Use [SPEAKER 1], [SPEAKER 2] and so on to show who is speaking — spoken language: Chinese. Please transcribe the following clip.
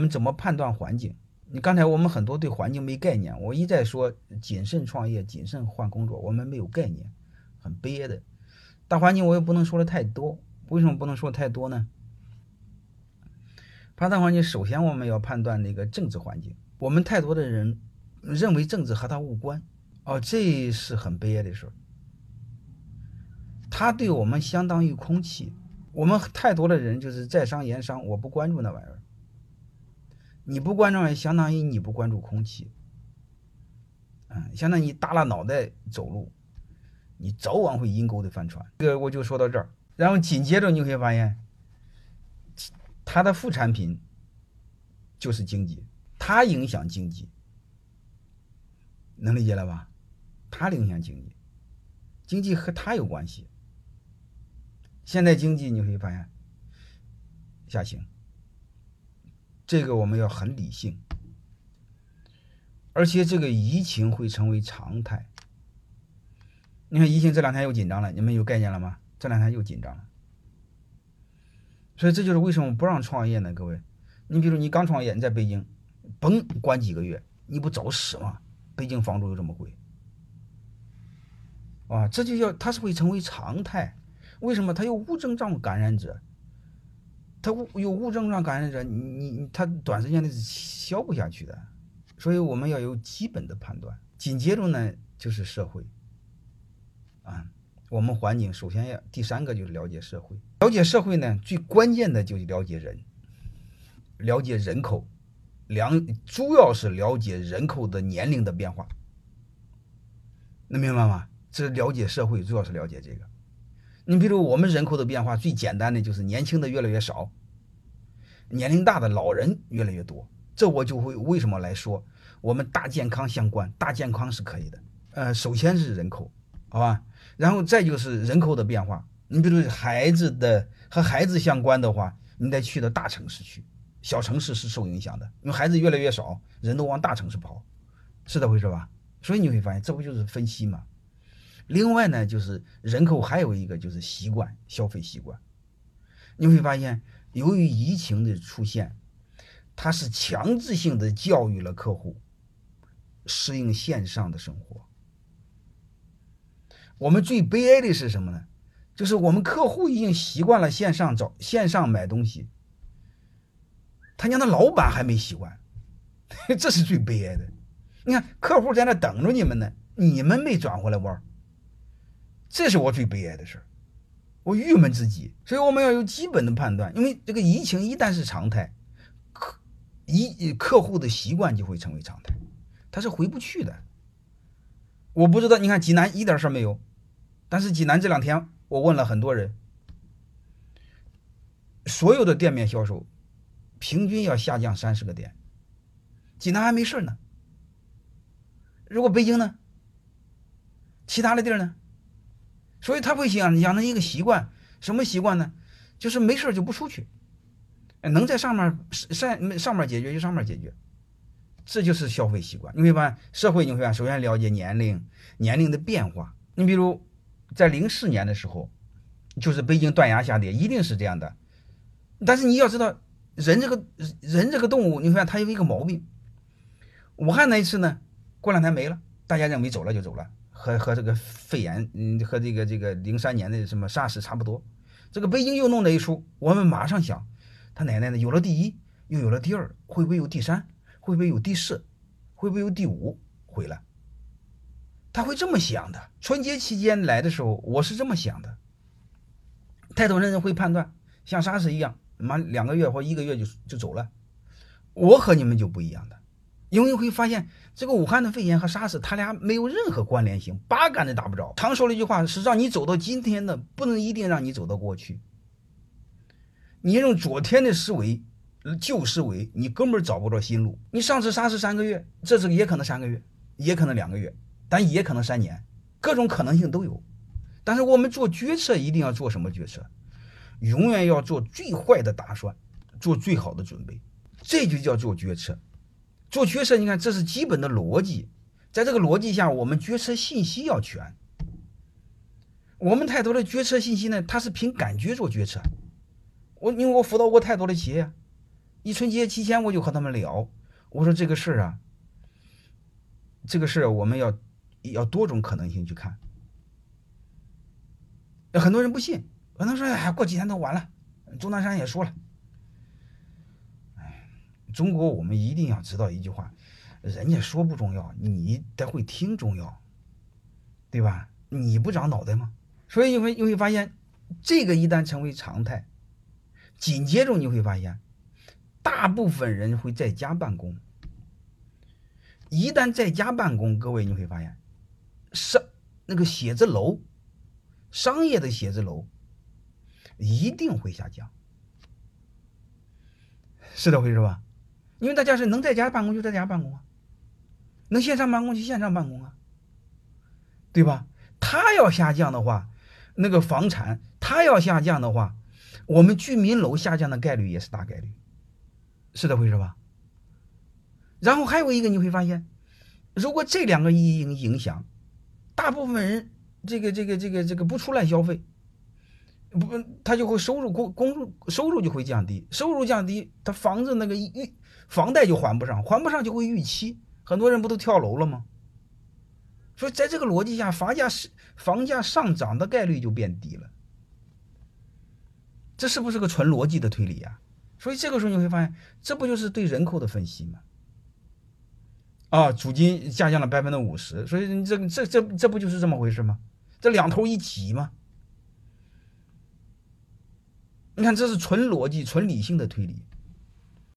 [SPEAKER 1] 我们怎么判断环境？你刚才我们很多对环境没概念，我一再说谨慎创业、谨慎换工作，我们没有概念，很悲哀的。大环境我也不能说的太多，为什么不能说太多呢？判断环境，首先我们要判断那个政治环境。我们太多的人认为政治和他无关，哦，这是很悲哀的事儿。它对我们相当于空气。我们太多的人就是在商言商，我不关注那玩意儿。你不关注，相当于你不关注空气。嗯，相当于你耷拉脑袋走路，你早晚会阴沟的翻船。这个我就说到这儿，然后紧接着你会发现，它的副产品就是经济，它影响经济，能理解了吧？它影响经济，经济和它有关系。现在经济你会发现下行，这个我们要很理性，而且这个疫情会成为常态。你看疫情这两天又紧张了，你们有概念了吗？这两天又紧张了，所以这就是为什么不让创业呢？各位，你比如你刚创业，你在北京，嘣关几个月，你不找死吗？北京房租又这么贵，啊，这就叫它是会成为常态。为什么它有无症状感染者？他有无症状感染者，你你他短时间内是消不下去的，所以我们要有基本的判断。紧接着呢，就是社会，啊，我们环境首先要第三个就是了解社会。了解社会呢，最关键的就是了解人，了解人口，两主要是了解人口的年龄的变化，能明白吗？这了解社会主要是了解这个。你比如我们人口的变化，最简单的就是年轻的越来越少，年龄大的老人越来越多。这我就会为什么来说，我们大健康相关，大健康是可以的。呃，首先是人口，好吧，然后再就是人口的变化。你比如孩子的和孩子相关的话，你得去到大城市去，小城市是受影响的，因为孩子越来越少，人都往大城市跑，是这回事吧？所以你会发现，这不就是分析吗？另外呢，就是人口还有一个就是习惯消费习惯，你会发现，由于疫情的出现，它是强制性的教育了客户适应线上的生活。我们最悲哀的是什么呢？就是我们客户已经习惯了线上找线上买东西，他家的老板还没习惯，这是最悲哀的。你看，客户在那等着你们呢，你们没转回来玩。这是我最悲哀的事儿，我郁闷自己。所以我们要有基本的判断，因为这个疫情一旦是常态，客一客户的习惯就会成为常态，他是回不去的。我不知道，你看济南一点事儿没有，但是济南这两天我问了很多人，所有的店面销售平均要下降三十个点，济南还没事呢。如果北京呢？其他的地儿呢？所以他会养养成一个习惯，什么习惯呢？就是没事就不出去，能在上面上上面解决就上面解决，这就是消费习惯。你会发现，社会你会发现，首先了解年龄，年龄的变化。你比如在零四年的时候，就是北京断崖下跌，一定是这样的。但是你要知道，人这个人这个动物，你会发现它有一个毛病。武汉那一次呢，过两天没了，大家认为走了就走了。和和这个肺炎，嗯，和这个这个零三年的什么 SARS 差不多。这个北京又弄了一出，我们马上想，他奶奶的，有了第一，又有了第二，会不会有第三？会不会有第四？会不会有第五回来？他会这么想的。春节期间来的时候，我是这么想的。太多人会判断，像 SARS 一样，妈两个月或一个月就就走了。我和你们就不一样的。因为会发现，这个武汉的肺炎和沙士，它俩没有任何关联性，八竿子打不着。常说了一句话，是让你走到今天的，不能一定让你走到过去。你用昨天的思维、旧思维，你根本找不着新路。你上次沙士三个月，这次也可能三个月，也可能两个月，但也可能三年，各种可能性都有。但是我们做决策一定要做什么决策？永远要做最坏的打算，做最好的准备，这就叫做决策。做决策，你看这是基本的逻辑，在这个逻辑下，我们决策信息要全。我们太多的决策信息呢，它是凭感觉做决策。我因为我辅导过太多的企业，一春节期间我就和他们聊，我说这个事儿啊，这个事儿我们要要多种可能性去看。很多人不信，可能说哎，过几天都完了。钟南山也说了，中国我们一定要知道一句话，人家说不重要，你得会听重要，对吧？你不长脑袋吗？所以你会你会发现，这个一旦成为常态，紧接着你会发现，大部分人会在家办公。一旦在家办公，各位你会发现，商那个写字楼，商业的写字楼一定会下降，是这回事吧？因为大家是能在家办公就在家办公啊，能线上办公就线上办公啊，对吧？它要下降的话，那个房产它要下降的话，我们居民楼下降的概率也是大概率，是这回事吧？然后还有一个你会发现，如果这两个一影影响，大部分人这个这个这个这个不出来消费，不他就会收入公公入收入就会降低，收入降低，他房子那个预房贷就还不上，还不上就会逾期，很多人不都跳楼了吗？所以，在这个逻辑下，房价是房价上涨的概率就变低了。这是不是个纯逻辑的推理啊？所以这个时候你会发现，这不就是对人口的分析吗？啊，租金下降了百分之五十，所以这这这这不就是这么回事吗？这两头一挤吗？你看，这是纯逻辑、纯理性的推理。